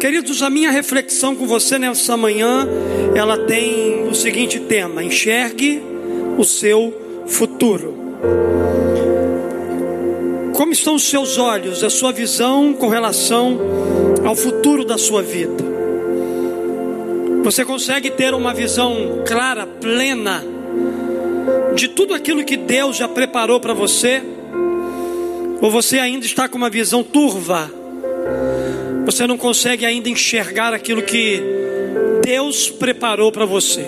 Queridos, a minha reflexão com você nessa manhã, ela tem o seguinte tema: enxergue o seu futuro. Como estão os seus olhos, a sua visão com relação ao futuro da sua vida? Você consegue ter uma visão clara, plena, de tudo aquilo que Deus já preparou para você? Ou você ainda está com uma visão turva? Você não consegue ainda enxergar aquilo que Deus preparou para você.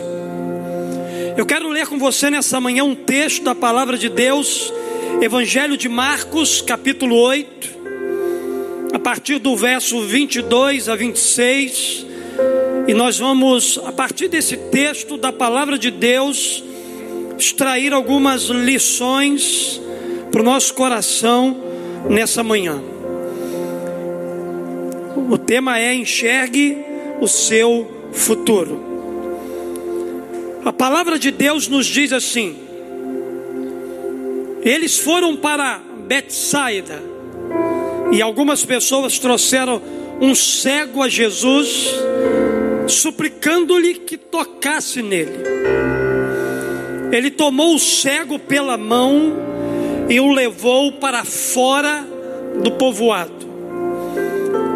Eu quero ler com você nessa manhã um texto da palavra de Deus, Evangelho de Marcos, capítulo 8, a partir do verso 22 a 26. E nós vamos, a partir desse texto da palavra de Deus, extrair algumas lições para o nosso coração nessa manhã. O tema é enxergue o seu futuro. A palavra de Deus nos diz assim: Eles foram para Betsaida e algumas pessoas trouxeram um cego a Jesus, suplicando-lhe que tocasse nele. Ele tomou o cego pela mão e o levou para fora do povoado.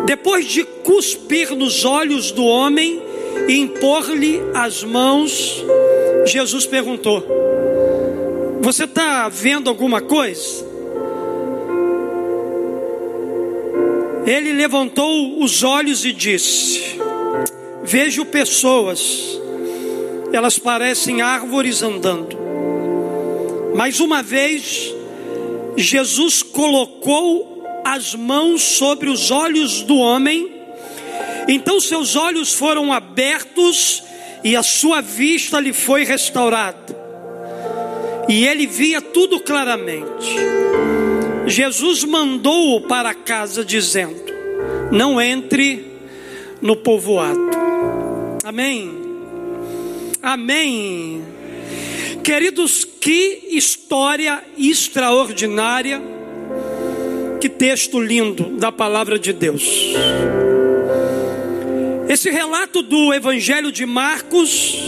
Depois de cuspir nos olhos do homem e impor-lhe as mãos, Jesus perguntou: Você está vendo alguma coisa? Ele levantou os olhos e disse: Vejo pessoas, elas parecem árvores andando. Mais uma vez, Jesus colocou as mãos sobre os olhos do homem, então seus olhos foram abertos e a sua vista lhe foi restaurada. E ele via tudo claramente. Jesus mandou-o para casa, dizendo: Não entre no povoado. Amém. Amém. Queridos, que história extraordinária que texto lindo da palavra de Deus. Esse relato do Evangelho de Marcos,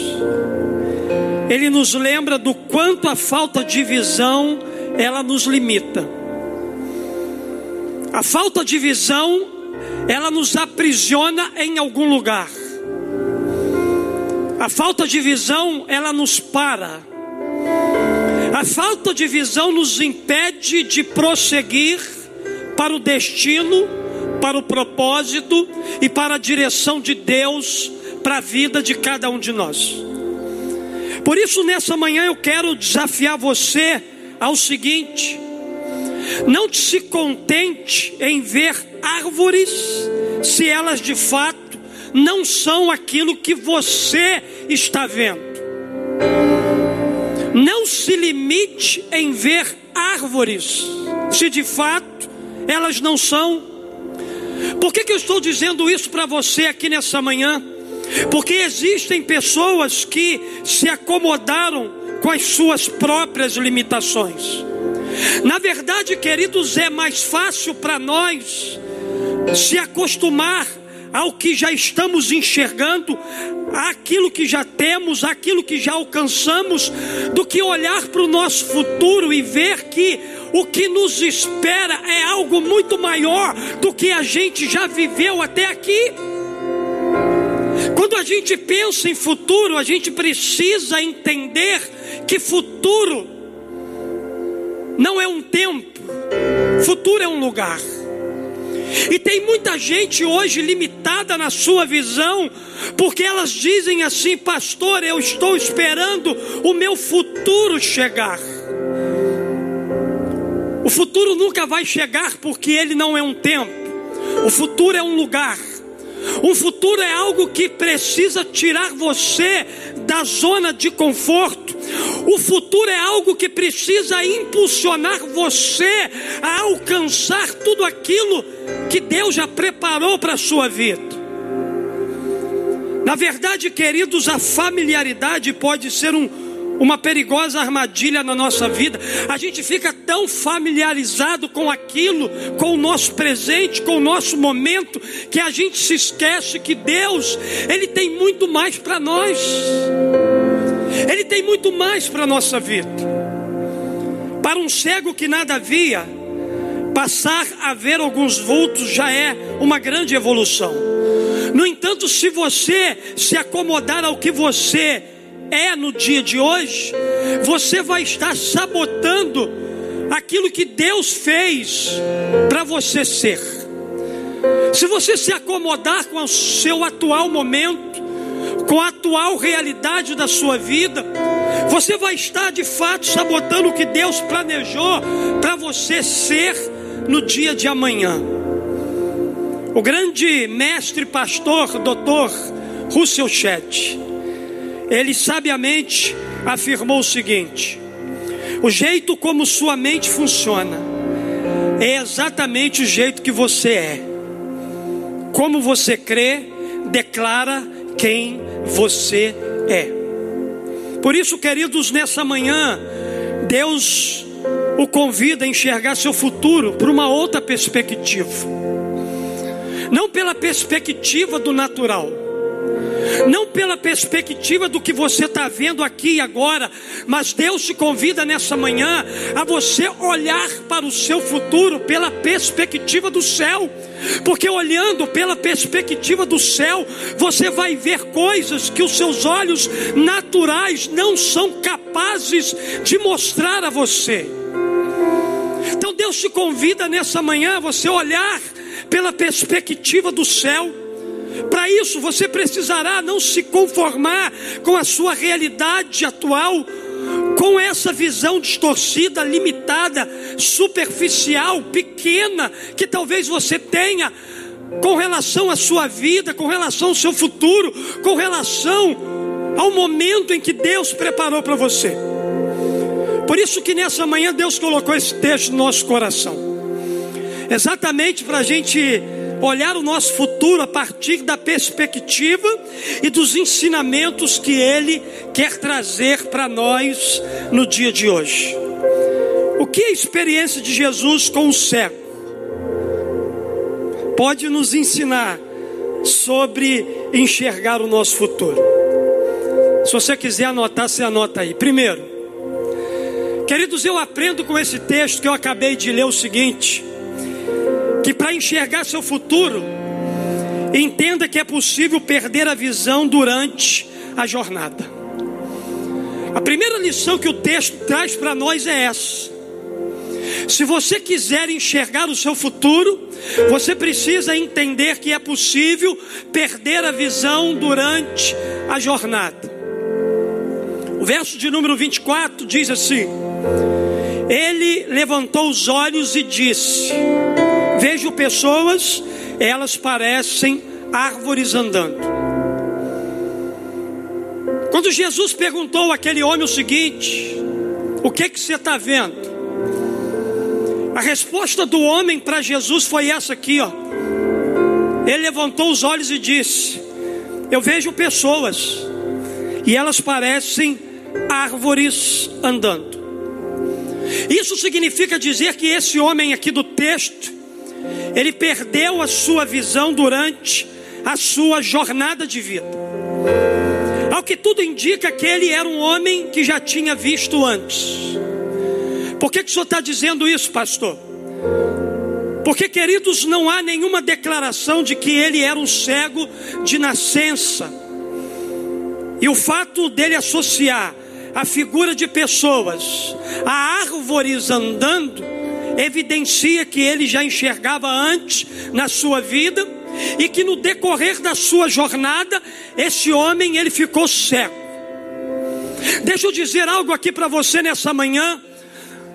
ele nos lembra do quanto a falta de visão ela nos limita. A falta de visão, ela nos aprisiona em algum lugar. A falta de visão, ela nos para. A falta de visão nos impede de prosseguir para o destino, para o propósito e para a direção de Deus para a vida de cada um de nós. Por isso, nessa manhã eu quero desafiar você ao seguinte: não se contente em ver árvores, se elas de fato não são aquilo que você está vendo. Não se limite em ver árvores, se de fato elas não são. Por que, que eu estou dizendo isso para você aqui nessa manhã? Porque existem pessoas que se acomodaram com as suas próprias limitações. Na verdade, queridos, é mais fácil para nós se acostumar ao que já estamos enxergando, aquilo que já temos, aquilo que já alcançamos, do que olhar para o nosso futuro e ver que o que nos espera é algo muito maior do que a gente já viveu até aqui. Quando a gente pensa em futuro, a gente precisa entender que futuro não é um tempo, futuro é um lugar. E tem muita gente hoje limitada na sua visão, porque elas dizem assim, pastor, eu estou esperando o meu futuro chegar. O futuro nunca vai chegar porque ele não é um tempo. O futuro é um lugar. Um futuro é algo que precisa tirar você da zona de conforto. O futuro é algo que precisa impulsionar você a alcançar tudo aquilo que Deus já preparou para a sua vida. Na verdade, queridos, a familiaridade pode ser um, uma perigosa armadilha na nossa vida. A gente fica tão familiarizado com aquilo, com o nosso presente, com o nosso momento, que a gente se esquece que Deus, Ele tem muito mais para nós. Ele tem muito mais para a nossa vida. Para um cego que nada via, passar a ver alguns vultos já é uma grande evolução. No entanto, se você se acomodar ao que você é no dia de hoje, você vai estar sabotando aquilo que Deus fez para você ser. Se você se acomodar com o seu atual momento, com a atual realidade da sua vida, você vai estar de fato sabotando o que Deus planejou para você ser no dia de amanhã. O grande mestre pastor, doutor Russell Chet, ele sabiamente afirmou o seguinte: o jeito como sua mente funciona é exatamente o jeito que você é. Como você crê, declara quem você é. Por isso, queridos, nessa manhã, Deus o convida a enxergar seu futuro por uma outra perspectiva. Não pela perspectiva do natural não pela perspectiva do que você está vendo aqui e agora, mas Deus te convida nessa manhã a você olhar para o seu futuro pela perspectiva do céu, porque olhando pela perspectiva do céu, você vai ver coisas que os seus olhos naturais não são capazes de mostrar a você. Então Deus te convida nessa manhã a você olhar pela perspectiva do céu para isso você precisará não se conformar com a sua realidade atual, com essa visão distorcida, limitada, superficial, pequena, que talvez você tenha com relação à sua vida, com relação ao seu futuro, com relação ao momento em que Deus preparou para você. Por isso que nessa manhã Deus colocou esse texto no nosso coração, exatamente para a gente olhar o nosso futuro a partir da perspectiva e dos ensinamentos que Ele quer trazer para nós no dia de hoje. O que a experiência de Jesus com o cego pode nos ensinar sobre enxergar o nosso futuro? Se você quiser anotar, você anota aí. Primeiro, queridos, eu aprendo com esse texto que eu acabei de ler o seguinte que para enxergar seu futuro, entenda que é possível perder a visão durante a jornada. A primeira lição que o texto traz para nós é essa. Se você quiser enxergar o seu futuro, você precisa entender que é possível perder a visão durante a jornada. O verso de número 24 diz assim: Ele levantou os olhos e disse: Vejo pessoas, elas parecem árvores andando. Quando Jesus perguntou àquele homem o seguinte: O que que você está vendo? A resposta do homem para Jesus foi essa aqui, ó. Ele levantou os olhos e disse: Eu vejo pessoas e elas parecem árvores andando. Isso significa dizer que esse homem aqui do texto ele perdeu a sua visão durante a sua jornada de vida. Ao que tudo indica que ele era um homem que já tinha visto antes. Por que, que o senhor está dizendo isso, pastor? Porque, queridos, não há nenhuma declaração de que ele era um cego de nascença. E o fato dele associar a figura de pessoas a árvores andando evidencia que ele já enxergava antes na sua vida e que no decorrer da sua jornada esse homem ele ficou cego. Deixa eu dizer algo aqui para você nessa manhã.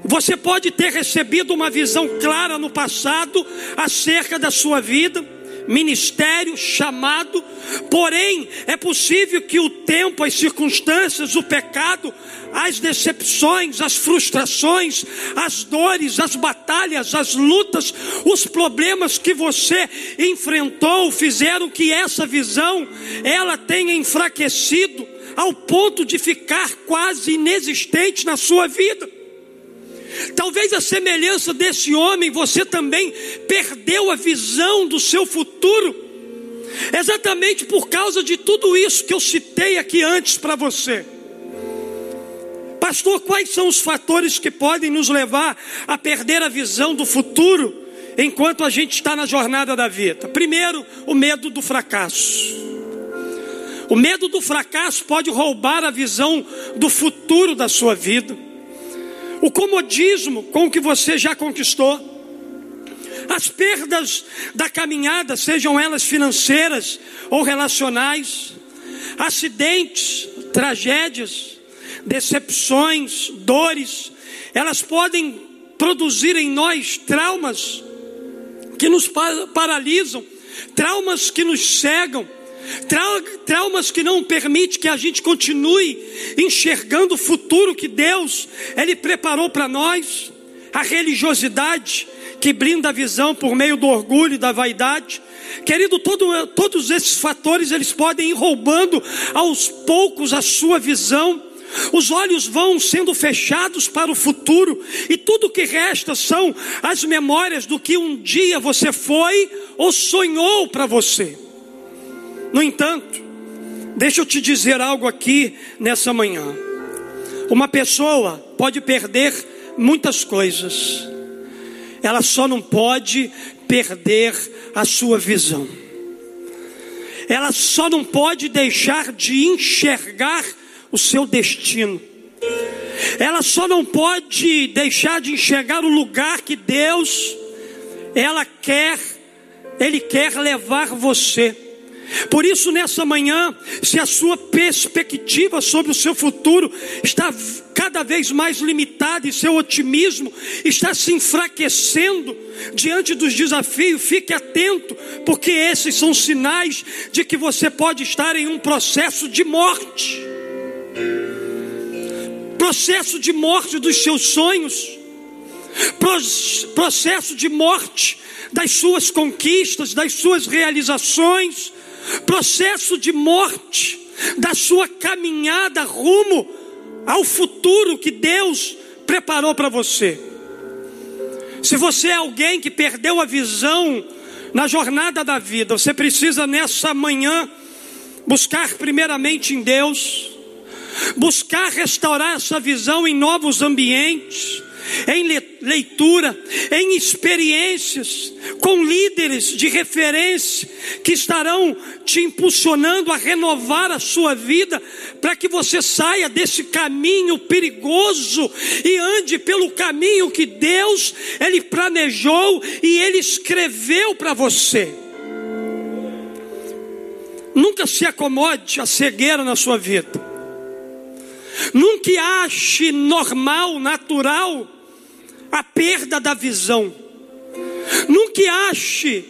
Você pode ter recebido uma visão clara no passado acerca da sua vida, ministério, chamado, porém é possível que o tempo, as circunstâncias, o pecado, as decepções, as frustrações, as dores, as batalhas, as lutas, os problemas que você enfrentou fizeram que essa visão ela tenha enfraquecido ao ponto de ficar quase inexistente na sua vida. Talvez a semelhança desse homem, você também perdeu a visão do seu futuro, exatamente por causa de tudo isso que eu citei aqui antes para você. Pastor, quais são os fatores que podem nos levar a perder a visão do futuro enquanto a gente está na jornada da vida? Primeiro, o medo do fracasso. O medo do fracasso pode roubar a visão do futuro da sua vida. O comodismo com que você já conquistou. As perdas da caminhada, sejam elas financeiras ou relacionais, acidentes, tragédias, decepções, dores, elas podem produzir em nós traumas que nos paralisam, traumas que nos cegam, traumas que não permitem que a gente continue enxergando o futuro que Deus ele preparou para nós, a religiosidade que brinda a visão por meio do orgulho e da vaidade. Querido, todo, todos esses fatores eles podem ir roubando aos poucos a sua visão os olhos vão sendo fechados para o futuro, e tudo que resta são as memórias do que um dia você foi ou sonhou para você. No entanto, deixa eu te dizer algo aqui nessa manhã. Uma pessoa pode perder muitas coisas, ela só não pode perder a sua visão. Ela só não pode deixar de enxergar o seu destino. Ela só não pode deixar de enxergar o lugar que Deus ela quer, ele quer levar você. Por isso, nessa manhã, se a sua perspectiva sobre o seu futuro está cada vez mais limitada e seu otimismo está se enfraquecendo diante dos desafios, fique atento, porque esses são sinais de que você pode estar em um processo de morte. Processo de morte dos seus sonhos, processo de morte das suas conquistas, das suas realizações, processo de morte da sua caminhada rumo ao futuro que Deus preparou para você. Se você é alguém que perdeu a visão na jornada da vida, você precisa nessa manhã buscar primeiramente em Deus buscar restaurar essa visão em novos ambientes, em leitura, em experiências, com líderes de referência que estarão te impulsionando a renovar a sua vida, para que você saia desse caminho perigoso e ande pelo caminho que Deus ele planejou e ele escreveu para você. Nunca se acomode a cegueira na sua vida. Nunca ache normal, natural, a perda da visão. Nunca ache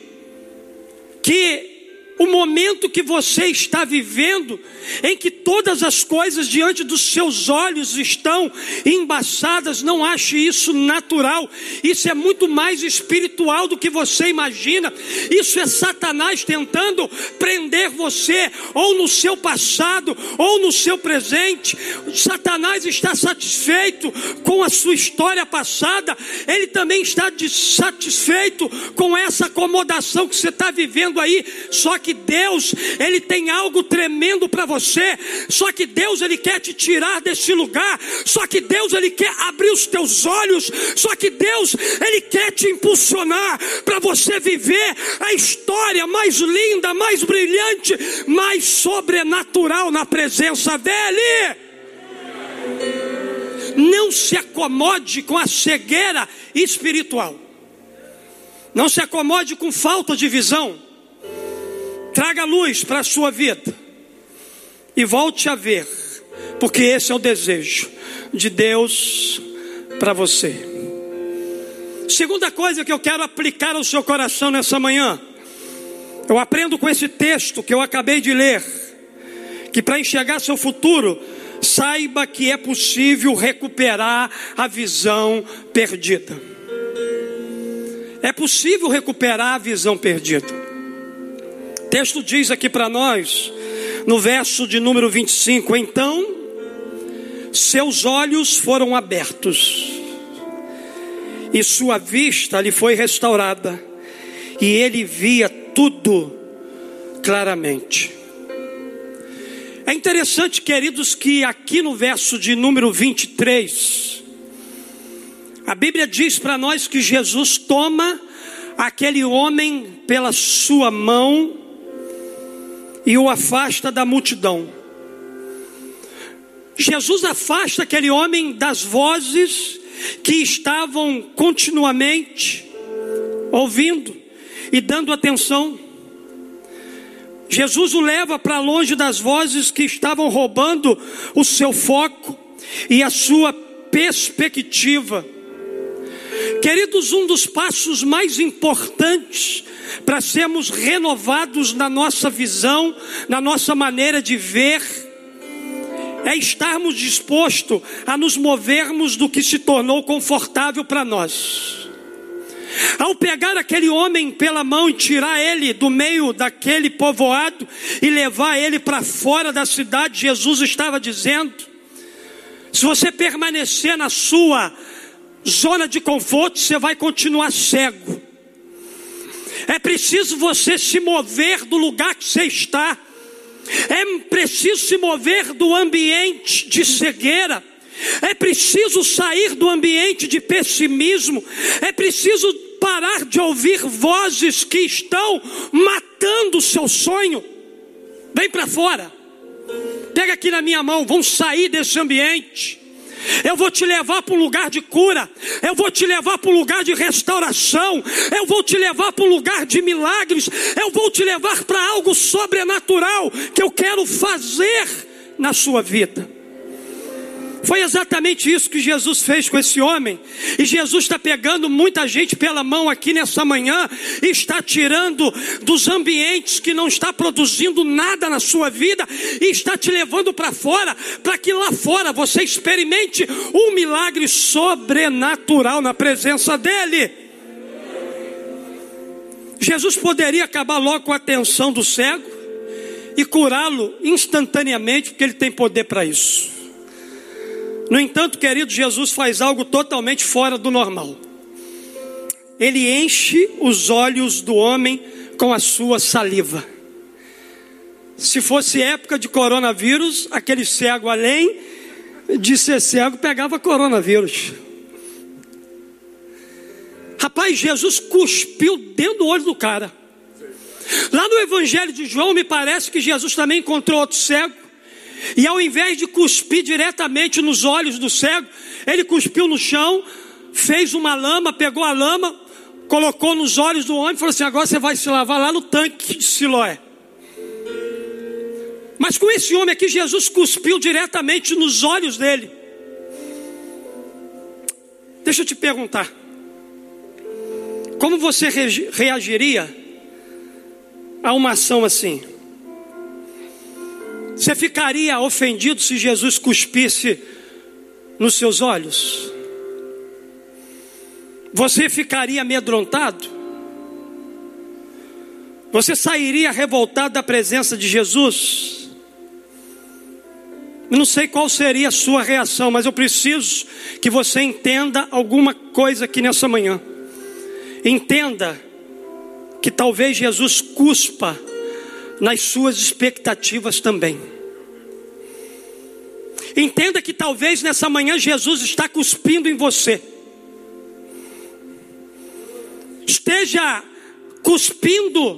que o momento que você está vivendo, em que todas as coisas diante dos seus olhos estão embaçadas, não ache isso natural. Isso é muito mais espiritual do que você imagina. Isso é Satanás tentando prender você, ou no seu passado, ou no seu presente. Satanás está satisfeito com a sua história passada, ele também está satisfeito com essa acomodação que você está vivendo aí. Só que Deus, Ele tem algo tremendo para você. Só que Deus, Ele quer te tirar desse lugar. Só que Deus, Ele quer abrir os teus olhos. Só que Deus, Ele quer te impulsionar para você viver a história mais linda, mais brilhante, mais sobrenatural na presença dEle. Não se acomode com a cegueira espiritual. Não se acomode com falta de visão. Traga luz para a sua vida e volte a ver, porque esse é o desejo de Deus para você. Segunda coisa que eu quero aplicar ao seu coração nessa manhã, eu aprendo com esse texto que eu acabei de ler, que para enxergar seu futuro, saiba que é possível recuperar a visão perdida. É possível recuperar a visão perdida texto diz aqui para nós, no verso de número 25: Então seus olhos foram abertos, e sua vista lhe foi restaurada, e ele via tudo claramente. É interessante, queridos, que aqui no verso de número 23, a Bíblia diz para nós que Jesus toma aquele homem pela sua mão e o afasta da multidão. Jesus afasta aquele homem das vozes que estavam continuamente ouvindo e dando atenção. Jesus o leva para longe das vozes que estavam roubando o seu foco e a sua perspectiva. Queridos, um dos passos mais importantes para sermos renovados na nossa visão, na nossa maneira de ver, é estarmos dispostos a nos movermos do que se tornou confortável para nós. Ao pegar aquele homem pela mão e tirar ele do meio daquele povoado e levar ele para fora da cidade, Jesus estava dizendo: se você permanecer na sua zona de conforto, você vai continuar cego. É preciso você se mover do lugar que você está. É preciso se mover do ambiente de cegueira. É preciso sair do ambiente de pessimismo. É preciso parar de ouvir vozes que estão matando o seu sonho. Vem para fora. Pega aqui na minha mão. Vamos sair desse ambiente. Eu vou te levar para um lugar de cura. Eu vou te levar para um lugar de restauração. Eu vou te levar para um lugar de milagres. Eu vou te levar para algo sobrenatural que eu quero fazer na sua vida. Foi exatamente isso que Jesus fez com esse homem. E Jesus está pegando muita gente pela mão aqui nessa manhã e está tirando dos ambientes que não está produzindo nada na sua vida e está te levando para fora, para que lá fora você experimente um milagre sobrenatural na presença dEle. Jesus poderia acabar logo com a atenção do cego e curá-lo instantaneamente, porque ele tem poder para isso. No entanto, querido, Jesus faz algo totalmente fora do normal. Ele enche os olhos do homem com a sua saliva. Se fosse época de coronavírus, aquele cego, além de ser cego, pegava coronavírus. Rapaz, Jesus cuspiu dentro do olho do cara. Lá no Evangelho de João, me parece que Jesus também encontrou outro cego e ao invés de cuspir diretamente nos olhos do cego, ele cuspiu no chão, fez uma lama, pegou a lama, colocou nos olhos do homem e falou assim: agora você vai se lavar lá no tanque de Siloé. Mas com esse homem aqui, Jesus cuspiu diretamente nos olhos dele. Deixa eu te perguntar: como você reagiria a uma ação assim? Você ficaria ofendido se Jesus cuspisse nos seus olhos? Você ficaria amedrontado? Você sairia revoltado da presença de Jesus? Eu não sei qual seria a sua reação, mas eu preciso que você entenda alguma coisa aqui nessa manhã. Entenda que talvez Jesus cuspa nas suas expectativas também. Entenda que talvez nessa manhã Jesus está cuspindo em você. Esteja cuspindo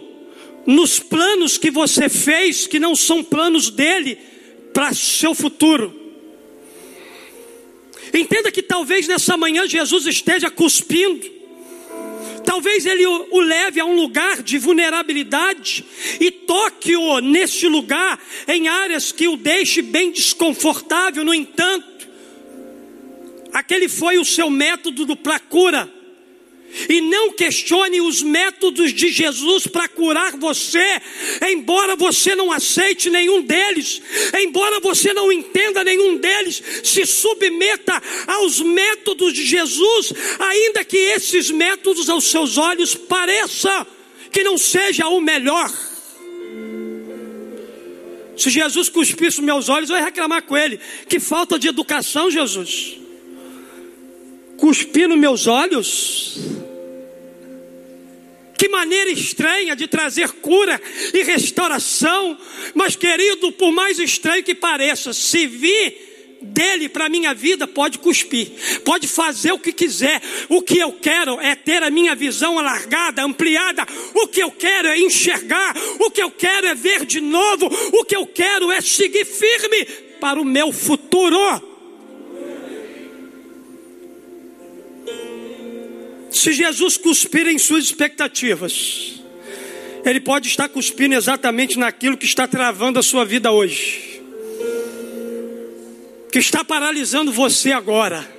nos planos que você fez, que não são planos dele para seu futuro. Entenda que talvez nessa manhã Jesus esteja cuspindo Talvez ele o, leve a um lugar de vulnerabilidade e toque-o neste lugar em áreas que o deixe bem desconfortável. No entanto, aquele foi o seu método para cura. E não questione os métodos de Jesus para curar você, embora você não aceite nenhum deles, embora você não entenda nenhum deles, se submeta aos métodos de Jesus, ainda que esses métodos aos seus olhos pareça que não seja o melhor. Se Jesus cuspisse os meus olhos, eu ia reclamar com ele. Que falta de educação, Jesus. Cuspir nos meus olhos. Que maneira estranha de trazer cura e restauração. Mas, querido, por mais estranho que pareça, se vir dele para a minha vida, pode cuspir, pode fazer o que quiser. O que eu quero é ter a minha visão alargada, ampliada. O que eu quero é enxergar. O que eu quero é ver de novo. O que eu quero é seguir firme para o meu futuro. Se Jesus cuspir em suas expectativas, Ele pode estar cuspindo exatamente naquilo que está travando a sua vida hoje que está paralisando você agora,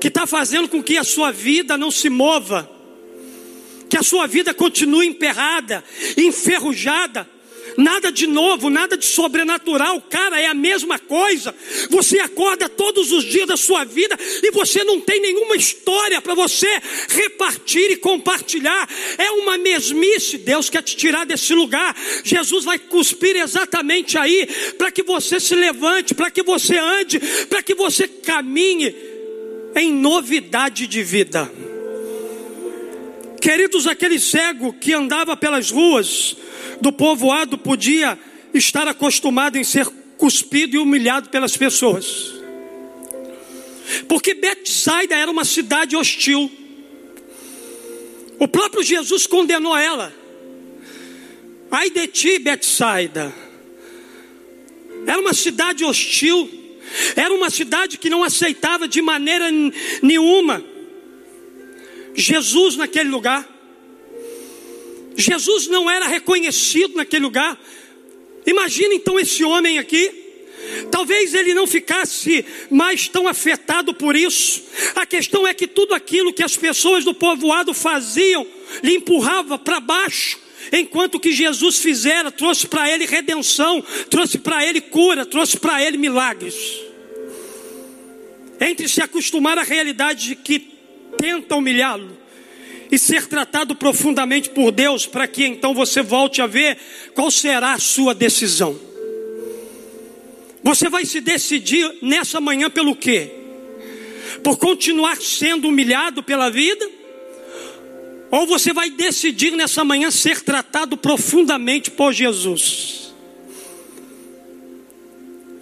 que está fazendo com que a sua vida não se mova, que a sua vida continue emperrada, enferrujada, nada de novo, nada de sobrenatural, cara, é a mesma coisa. Você acorda todos os dias da sua vida e você não tem nenhuma história para você repartir e compartilhar. É uma mesmice. Deus quer te tirar desse lugar. Jesus vai cuspir exatamente aí para que você se levante, para que você ande, para que você caminhe em novidade de vida. Queridos, aquele cego que andava pelas ruas, do povoado podia estar acostumado em ser cuspido e humilhado pelas pessoas. Porque Betsaida era uma cidade hostil. O próprio Jesus condenou ela. Ai de ti, Betsaida. Era uma cidade hostil. Era uma cidade que não aceitava de maneira nenhuma Jesus naquele lugar. Jesus não era reconhecido naquele lugar. Imagina então esse homem aqui. Talvez ele não ficasse mais tão afetado por isso. A questão é que tudo aquilo que as pessoas do povoado faziam lhe empurrava para baixo. Enquanto que Jesus fizera, trouxe para ele redenção, trouxe para ele cura, trouxe para ele milagres. Entre se acostumar à realidade de que tenta humilhá-lo e ser tratado profundamente por Deus, para que então você volte a ver qual será a sua decisão. Você vai se decidir nessa manhã pelo quê? Por continuar sendo humilhado pela vida? Ou você vai decidir nessa manhã ser tratado profundamente por Jesus?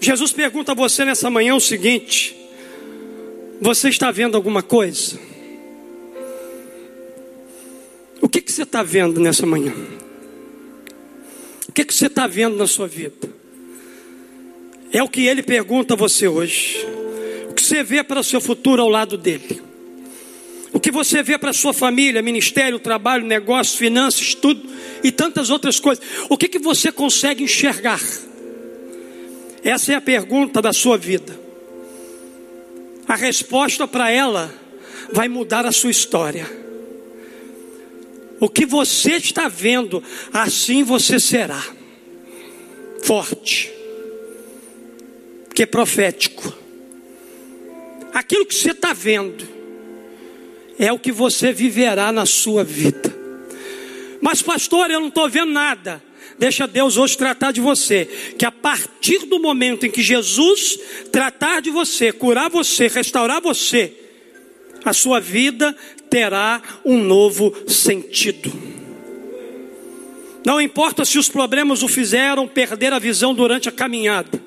Jesus pergunta a você nessa manhã o seguinte: Você está vendo alguma coisa? O que, que você está vendo nessa manhã? O que, que você está vendo na sua vida? É o que ele pergunta a você hoje. O que você vê para o seu futuro ao lado dele? O que você vê para a sua família, ministério, trabalho, negócio, finanças, tudo e tantas outras coisas? O que, que você consegue enxergar? Essa é a pergunta da sua vida. A resposta para ela vai mudar a sua história. O que você está vendo, assim você será. Forte. Que é profético. Aquilo que você está vendo é o que você viverá na sua vida. Mas, pastor, eu não estou vendo nada. Deixa Deus hoje tratar de você. Que a partir do momento em que Jesus tratar de você, curar você, restaurar você, a sua vida terá um novo sentido. Não importa se os problemas o fizeram perder a visão durante a caminhada,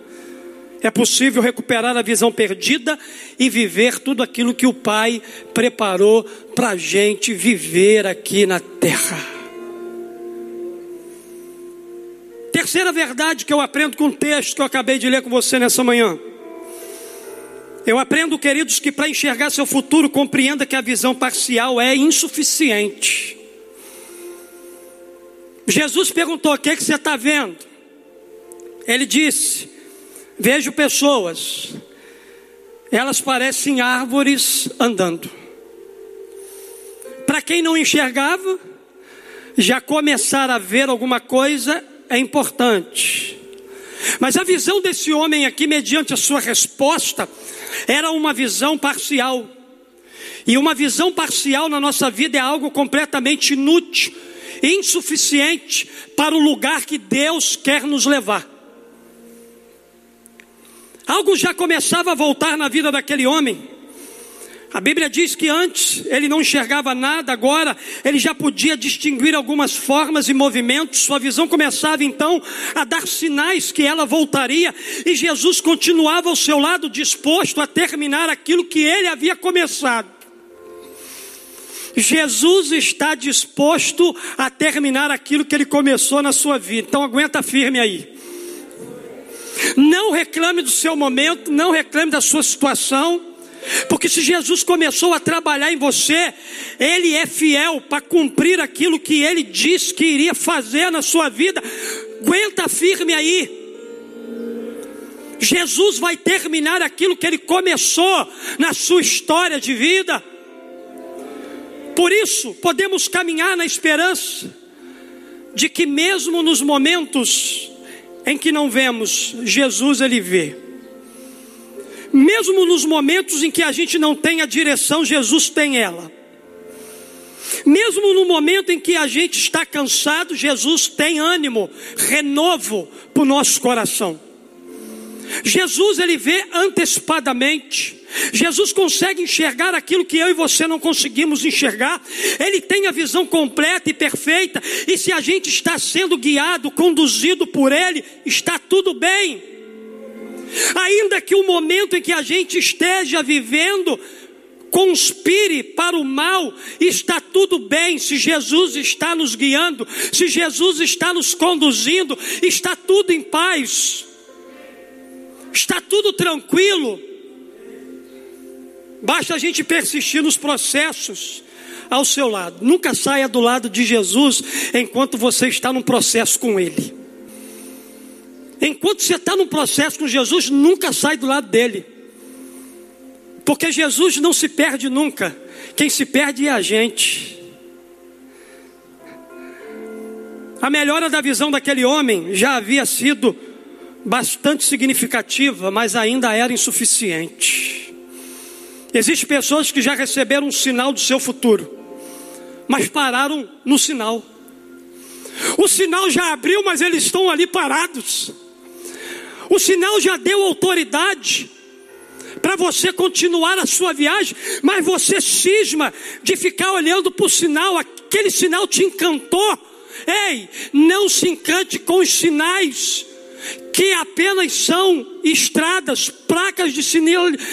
é possível recuperar a visão perdida e viver tudo aquilo que o Pai preparou para a gente viver aqui na terra. Terceira verdade que eu aprendo com o texto que eu acabei de ler com você nessa manhã. Eu aprendo, queridos, que para enxergar seu futuro, compreenda que a visão parcial é insuficiente. Jesus perguntou: O que, é que você está vendo? Ele disse: Vejo pessoas, elas parecem árvores andando. Para quem não enxergava, já começar a ver alguma coisa é importante. Mas a visão desse homem aqui, mediante a sua resposta, era uma visão parcial. E uma visão parcial na nossa vida é algo completamente inútil insuficiente para o lugar que Deus quer nos levar. Algo já começava a voltar na vida daquele homem. A Bíblia diz que antes ele não enxergava nada, agora ele já podia distinguir algumas formas e movimentos. Sua visão começava então a dar sinais que ela voltaria, e Jesus continuava ao seu lado, disposto a terminar aquilo que ele havia começado. Jesus está disposto a terminar aquilo que ele começou na sua vida. Então aguenta firme aí. Não reclame do seu momento, não reclame da sua situação. Porque se Jesus começou a trabalhar em você, Ele é fiel para cumprir aquilo que Ele disse que iria fazer na sua vida. Aguenta firme aí. Jesus vai terminar aquilo que Ele começou na sua história de vida. Por isso, podemos caminhar na esperança de que, mesmo nos momentos em que não vemos, Jesus Ele vê. Mesmo nos momentos em que a gente não tem a direção, Jesus tem ela. Mesmo no momento em que a gente está cansado, Jesus tem ânimo, renovo para o nosso coração. Jesus ele vê antecipadamente. Jesus consegue enxergar aquilo que eu e você não conseguimos enxergar. Ele tem a visão completa e perfeita. E se a gente está sendo guiado, conduzido por Ele, está tudo bem. Ainda que o momento em que a gente esteja vivendo conspire para o mal, está tudo bem se Jesus está nos guiando, se Jesus está nos conduzindo, está tudo em paz, está tudo tranquilo. Basta a gente persistir nos processos ao seu lado. Nunca saia do lado de Jesus enquanto você está num processo com Ele. Enquanto você está num processo com Jesus, nunca sai do lado dele. Porque Jesus não se perde nunca. Quem se perde é a gente. A melhora da visão daquele homem já havia sido bastante significativa, mas ainda era insuficiente. Existem pessoas que já receberam um sinal do seu futuro, mas pararam no sinal. O sinal já abriu, mas eles estão ali parados. O sinal já deu autoridade para você continuar a sua viagem, mas você cisma de ficar olhando para o sinal, aquele sinal te encantou. Ei, não se encante com os sinais que apenas são estradas, placas de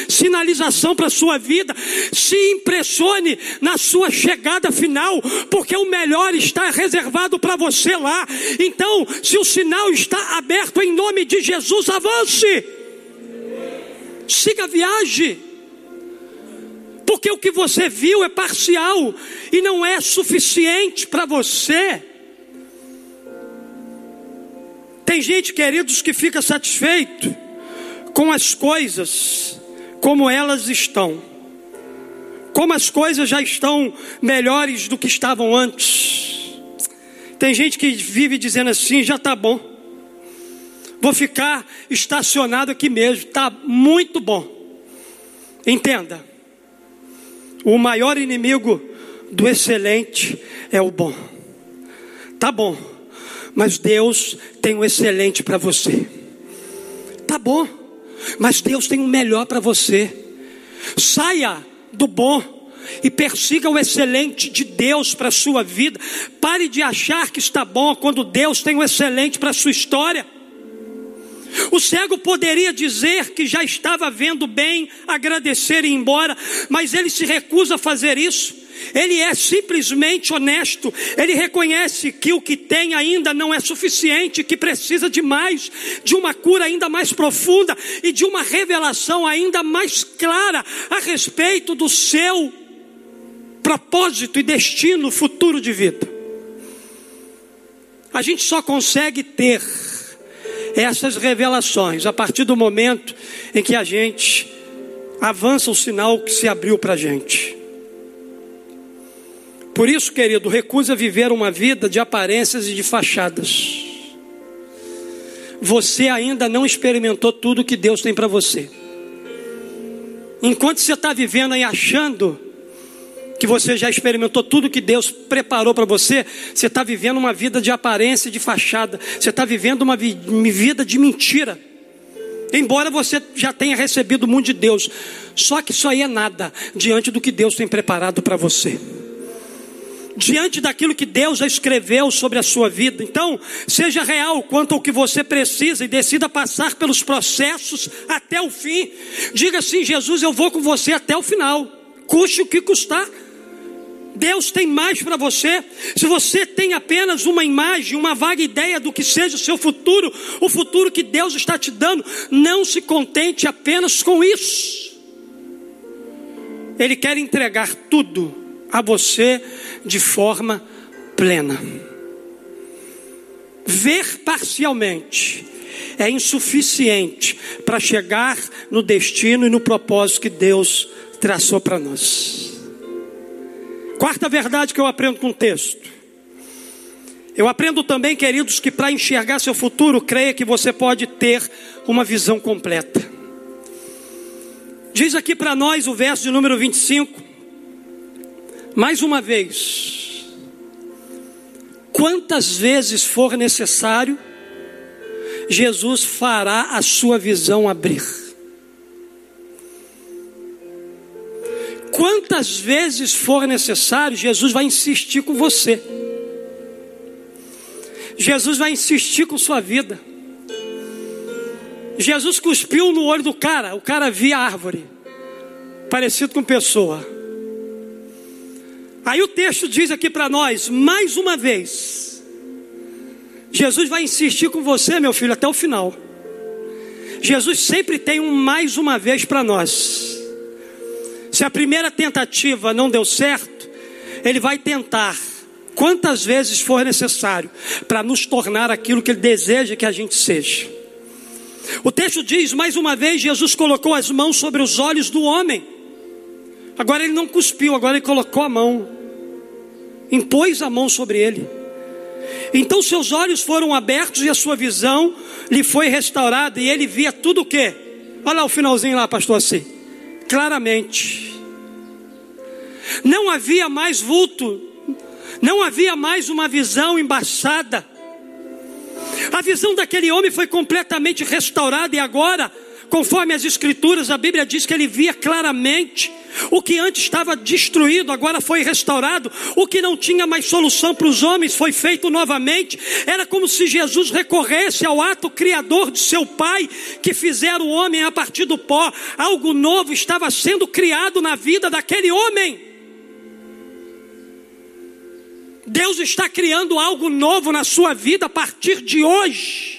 sinalização para a sua vida. Se impressione na sua chegada final, porque o melhor está reservado para você lá. Então, se o sinal está aberto em nome de Jesus, avance. Siga a viagem. Porque o que você viu é parcial e não é suficiente para você. Tem gente, queridos, que fica satisfeito com as coisas como elas estão. Como as coisas já estão melhores do que estavam antes. Tem gente que vive dizendo assim: já está bom. Vou ficar estacionado aqui mesmo, está muito bom. Entenda: o maior inimigo do excelente é o bom. Tá bom mas Deus tem o um excelente para você. Tá bom, mas Deus tem o um melhor para você. Saia do bom e persiga o excelente de Deus para a sua vida. Pare de achar que está bom quando Deus tem o um excelente para a sua história. O cego poderia dizer que já estava vendo bem, agradecer e ir embora, mas ele se recusa a fazer isso. Ele é simplesmente honesto, ele reconhece que o que tem ainda não é suficiente, que precisa de mais, de uma cura ainda mais profunda e de uma revelação ainda mais clara a respeito do seu propósito e destino futuro de vida. A gente só consegue ter essas revelações a partir do momento em que a gente avança o sinal que se abriu para a gente. Por isso, querido, recusa viver uma vida de aparências e de fachadas. Você ainda não experimentou tudo que Deus tem para você. Enquanto você está vivendo aí achando que você já experimentou tudo que Deus preparou para você, você está vivendo uma vida de aparência, de fachada, você está vivendo uma, vi uma vida de mentira. Embora você já tenha recebido o mundo de Deus, só que isso aí é nada diante do que Deus tem preparado para você. Diante daquilo que Deus já escreveu sobre a sua vida. Então, seja real quanto ao que você precisa e decida passar pelos processos até o fim. Diga assim: Jesus, eu vou com você até o final, custe o que custar. Deus tem mais para você. Se você tem apenas uma imagem, uma vaga ideia do que seja o seu futuro, o futuro que Deus está te dando, não se contente apenas com isso. Ele quer entregar tudo a você de forma plena. Ver parcialmente é insuficiente para chegar no destino e no propósito que Deus traçou para nós. Quarta verdade que eu aprendo com o texto. Eu aprendo também, queridos, que para enxergar seu futuro, creia que você pode ter uma visão completa. Diz aqui para nós o verso de número 25, mais uma vez: quantas vezes for necessário, Jesus fará a sua visão abrir. Quantas vezes for necessário, Jesus vai insistir com você. Jesus vai insistir com sua vida. Jesus cuspiu no olho do cara, o cara via árvore, parecido com pessoa. Aí o texto diz aqui para nós, mais uma vez, Jesus vai insistir com você, meu filho, até o final. Jesus sempre tem um mais uma vez para nós. Se a primeira tentativa não deu certo, ele vai tentar quantas vezes for necessário para nos tornar aquilo que ele deseja que a gente seja. O texto diz: mais uma vez, Jesus colocou as mãos sobre os olhos do homem. Agora ele não cuspiu, agora ele colocou a mão, impôs a mão sobre ele. Então seus olhos foram abertos e a sua visão lhe foi restaurada, e ele via tudo o que? Olha lá o finalzinho lá, pastor assim claramente. Não havia mais vulto, não havia mais uma visão embaçada. A visão daquele homem foi completamente restaurada e agora Conforme as Escrituras, a Bíblia diz que ele via claramente. O que antes estava destruído, agora foi restaurado. O que não tinha mais solução para os homens foi feito novamente. Era como se Jesus recorresse ao ato criador de seu Pai, que fizeram o homem a partir do pó. Algo novo estava sendo criado na vida daquele homem. Deus está criando algo novo na sua vida a partir de hoje.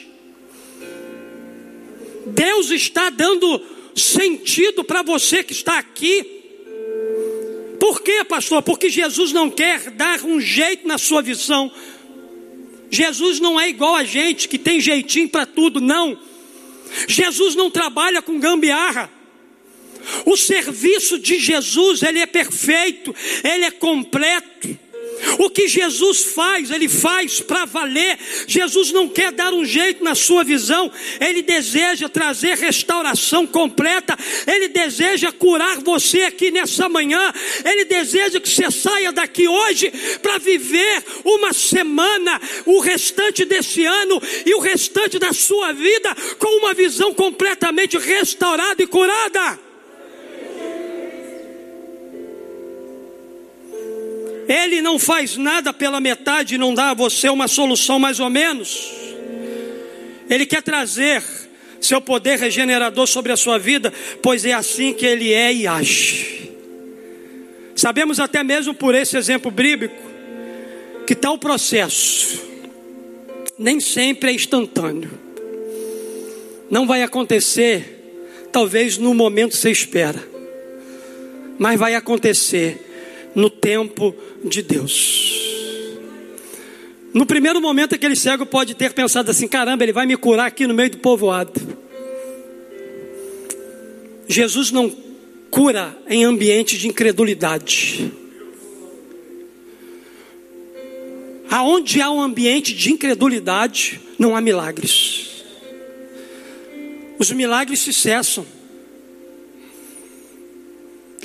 Deus está dando sentido para você que está aqui. Por quê, pastor? Porque Jesus não quer dar um jeito na sua visão. Jesus não é igual a gente que tem jeitinho para tudo, não. Jesus não trabalha com gambiarra. O serviço de Jesus, ele é perfeito, ele é completo. O que Jesus faz, Ele faz para valer. Jesus não quer dar um jeito na sua visão, Ele deseja trazer restauração completa, Ele deseja curar você aqui nessa manhã, Ele deseja que você saia daqui hoje para viver uma semana, o restante desse ano e o restante da sua vida com uma visão completamente restaurada e curada. Ele não faz nada pela metade e não dá a você uma solução mais ou menos. Ele quer trazer seu poder regenerador sobre a sua vida, pois é assim que ele é e age. Sabemos até mesmo por esse exemplo bíblico que tal processo nem sempre é instantâneo. Não vai acontecer, talvez no momento que você espera, mas vai acontecer no tempo de Deus. No primeiro momento, aquele cego pode ter pensado assim: caramba, ele vai me curar aqui no meio do povoado. Jesus não cura em ambiente de incredulidade. Aonde há um ambiente de incredulidade, não há milagres. Os milagres se cessam.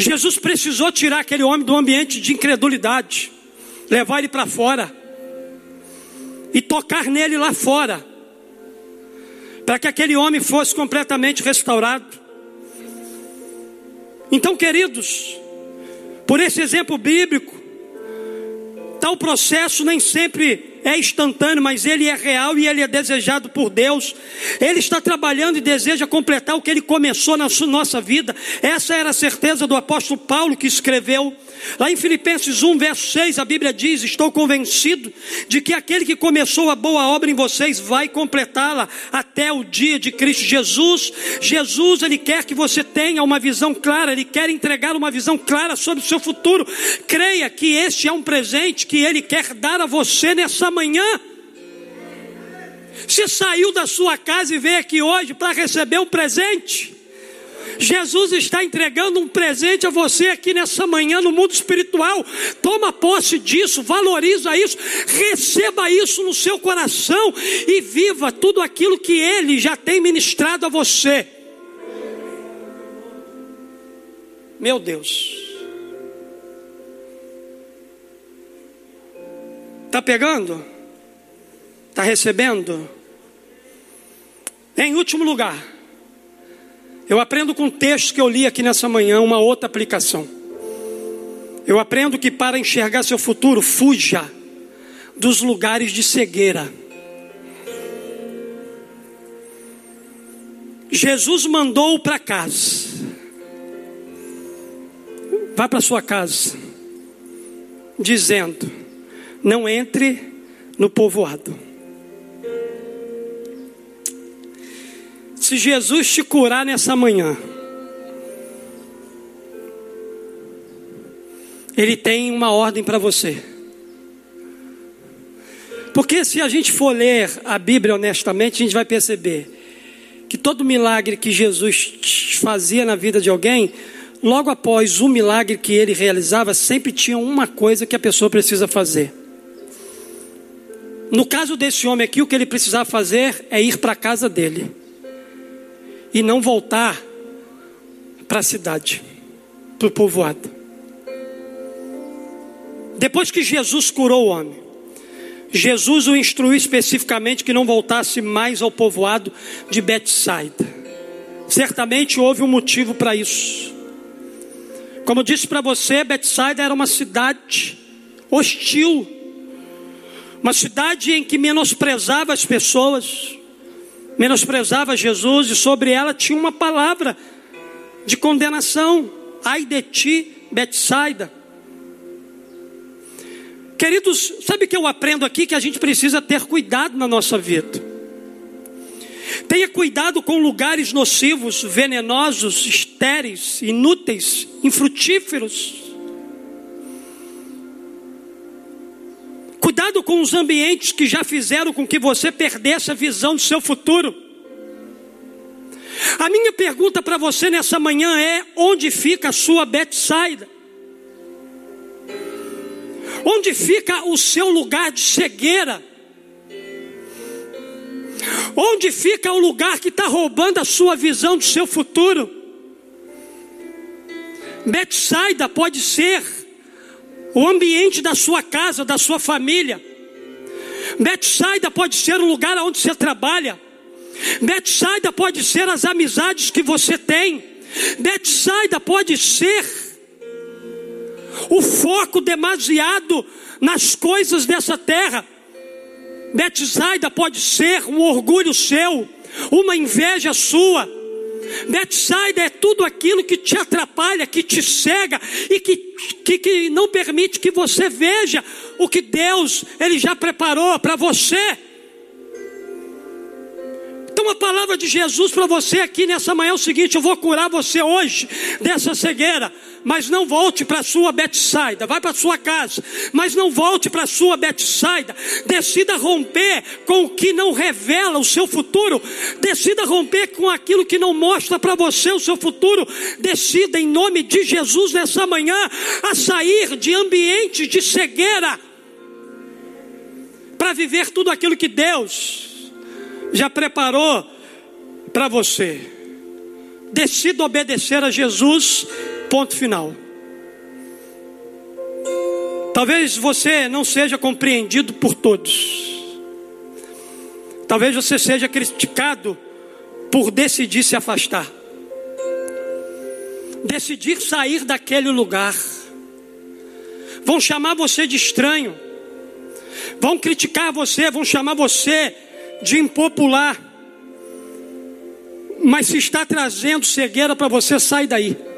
Jesus precisou tirar aquele homem do ambiente de incredulidade, levar ele para fora e tocar nele lá fora, para que aquele homem fosse completamente restaurado. Então, queridos, por esse exemplo bíblico, tal processo nem sempre é instantâneo, mas ele é real e ele é desejado por Deus. Ele está trabalhando e deseja completar o que ele começou na nossa vida. Essa era a certeza do apóstolo Paulo que escreveu Lá em Filipenses 1, verso 6, a Bíblia diz: Estou convencido de que aquele que começou a boa obra em vocês vai completá-la até o dia de Cristo Jesus. Jesus, Ele quer que você tenha uma visão clara, Ele quer entregar uma visão clara sobre o seu futuro. Creia que este é um presente que Ele quer dar a você nessa manhã. Você saiu da sua casa e veio aqui hoje para receber um presente. Jesus está entregando um presente a você aqui nessa manhã no mundo espiritual. Toma posse disso, valoriza isso, receba isso no seu coração e viva tudo aquilo que Ele já tem ministrado a você. Meu Deus. Está pegando? Está recebendo? Em último lugar, eu aprendo com o texto que eu li aqui nessa manhã uma outra aplicação. Eu aprendo que para enxergar seu futuro, fuja dos lugares de cegueira. Jesus mandou para casa. Vá para sua casa, dizendo: Não entre no povoado. Se Jesus te curar nessa manhã, Ele tem uma ordem para você. Porque se a gente for ler a Bíblia honestamente, a gente vai perceber que todo milagre que Jesus fazia na vida de alguém, logo após o milagre que ele realizava, sempre tinha uma coisa que a pessoa precisa fazer. No caso desse homem aqui, o que ele precisava fazer é ir para a casa dele e não voltar para a cidade, para o povoado. Depois que Jesus curou o homem, Jesus o instruiu especificamente que não voltasse mais ao povoado de Betsaida. Certamente houve um motivo para isso. Como eu disse para você, Betsaida era uma cidade hostil, uma cidade em que menosprezava as pessoas, menosprezava Jesus e sobre ela tinha uma palavra de condenação. Ai de ti, Betsaida. Queridos, sabe o que eu aprendo aqui? Que a gente precisa ter cuidado na nossa vida. Tenha cuidado com lugares nocivos, venenosos, estéreis, inúteis, infrutíferos. Cuidado com os ambientes que já fizeram com que você perdesse a visão do seu futuro. A minha pergunta para você nessa manhã é: onde fica a sua Betsaida? Onde fica o seu lugar de cegueira? Onde fica o lugar que está roubando a sua visão do seu futuro? Betsaida pode ser o ambiente da sua casa, da sua família. Betsaida pode ser o lugar onde você trabalha. Betsaida pode ser as amizades que você tem. Betsaida pode ser o foco demasiado nas coisas dessa terra. Betsaida pode ser um orgulho seu, uma inveja sua Betsaida é tudo aquilo que te atrapalha, que te cega e que, que, que não permite que você veja o que Deus ele já preparou para você. Então a palavra de Jesus para você aqui nessa manhã é o seguinte: eu vou curar você hoje dessa cegueira, mas não volte para a sua Betsaida, vai para a sua casa, mas não volte para a sua Betsaida. Decida romper com o que não revela o seu futuro, decida romper com aquilo que não mostra para você o seu futuro. Decida em nome de Jesus nessa manhã a sair de ambientes de cegueira para viver tudo aquilo que Deus já preparou para você. Decida obedecer a Jesus Ponto final. Talvez você não seja compreendido por todos. Talvez você seja criticado por decidir se afastar. Decidir sair daquele lugar. Vão chamar você de estranho. Vão criticar você, vão chamar você de impopular. Mas se está trazendo cegueira para você, sai daí.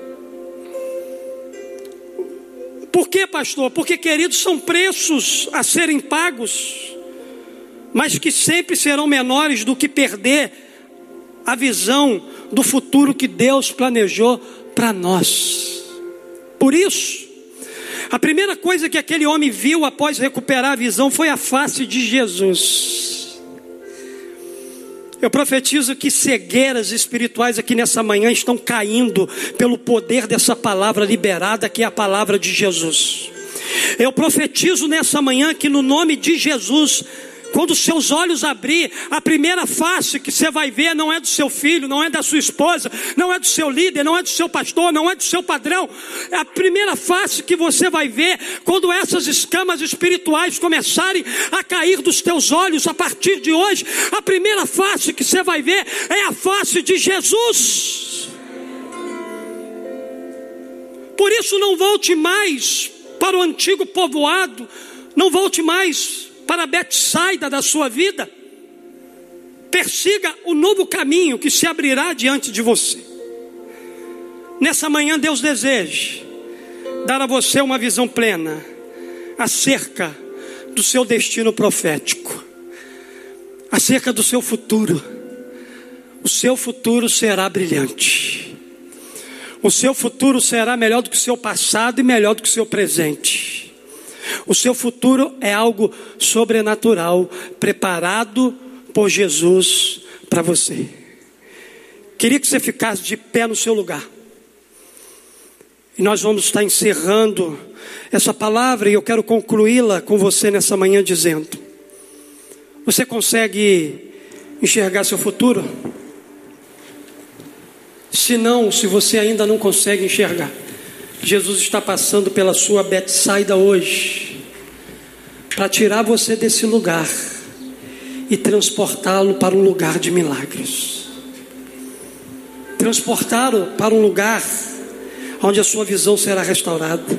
Por que, pastor? Porque, queridos, são preços a serem pagos, mas que sempre serão menores do que perder a visão do futuro que Deus planejou para nós. Por isso, a primeira coisa que aquele homem viu após recuperar a visão foi a face de Jesus. Eu profetizo que cegueiras espirituais aqui nessa manhã estão caindo pelo poder dessa palavra liberada, que é a palavra de Jesus. Eu profetizo nessa manhã que no nome de Jesus, quando seus olhos abrir, a primeira face que você vai ver não é do seu filho, não é da sua esposa, não é do seu líder, não é do seu pastor, não é do seu padrão. É a primeira face que você vai ver quando essas escamas espirituais começarem a cair dos teus olhos a partir de hoje. A primeira face que você vai ver é a face de Jesus. Por isso, não volte mais para o antigo povoado, não volte mais para Betsaida da sua vida. Persiga o novo caminho que se abrirá diante de você. Nessa manhã, Deus deseja dar a você uma visão plena acerca do seu destino profético, acerca do seu futuro. O seu futuro será brilhante. O seu futuro será melhor do que o seu passado e melhor do que o seu presente. O seu futuro é algo sobrenatural, preparado por Jesus para você. Queria que você ficasse de pé no seu lugar. E nós vamos estar encerrando essa palavra e eu quero concluí-la com você nessa manhã dizendo: Você consegue enxergar seu futuro? Se não, se você ainda não consegue enxergar, Jesus está passando pela sua Betsaida hoje para tirar você desse lugar e transportá-lo para um lugar de milagres. Transportá-lo para um lugar onde a sua visão será restaurada.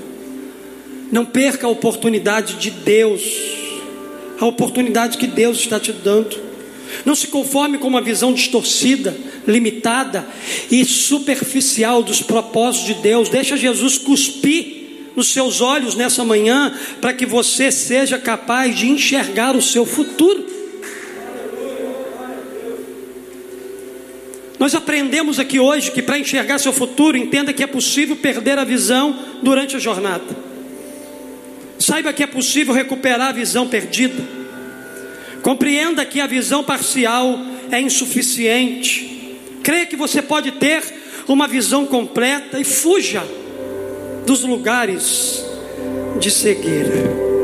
Não perca a oportunidade de Deus, a oportunidade que Deus está te dando. Não se conforme com uma visão distorcida, limitada e superficial dos propósitos de Deus. Deixa Jesus cuspir nos seus olhos nessa manhã, para que você seja capaz de enxergar o seu futuro. Nós aprendemos aqui hoje que para enxergar seu futuro, entenda que é possível perder a visão durante a jornada. Saiba que é possível recuperar a visão perdida. Compreenda que a visão parcial é insuficiente. Creia que você pode ter uma visão completa e fuja dos lugares de cegueira.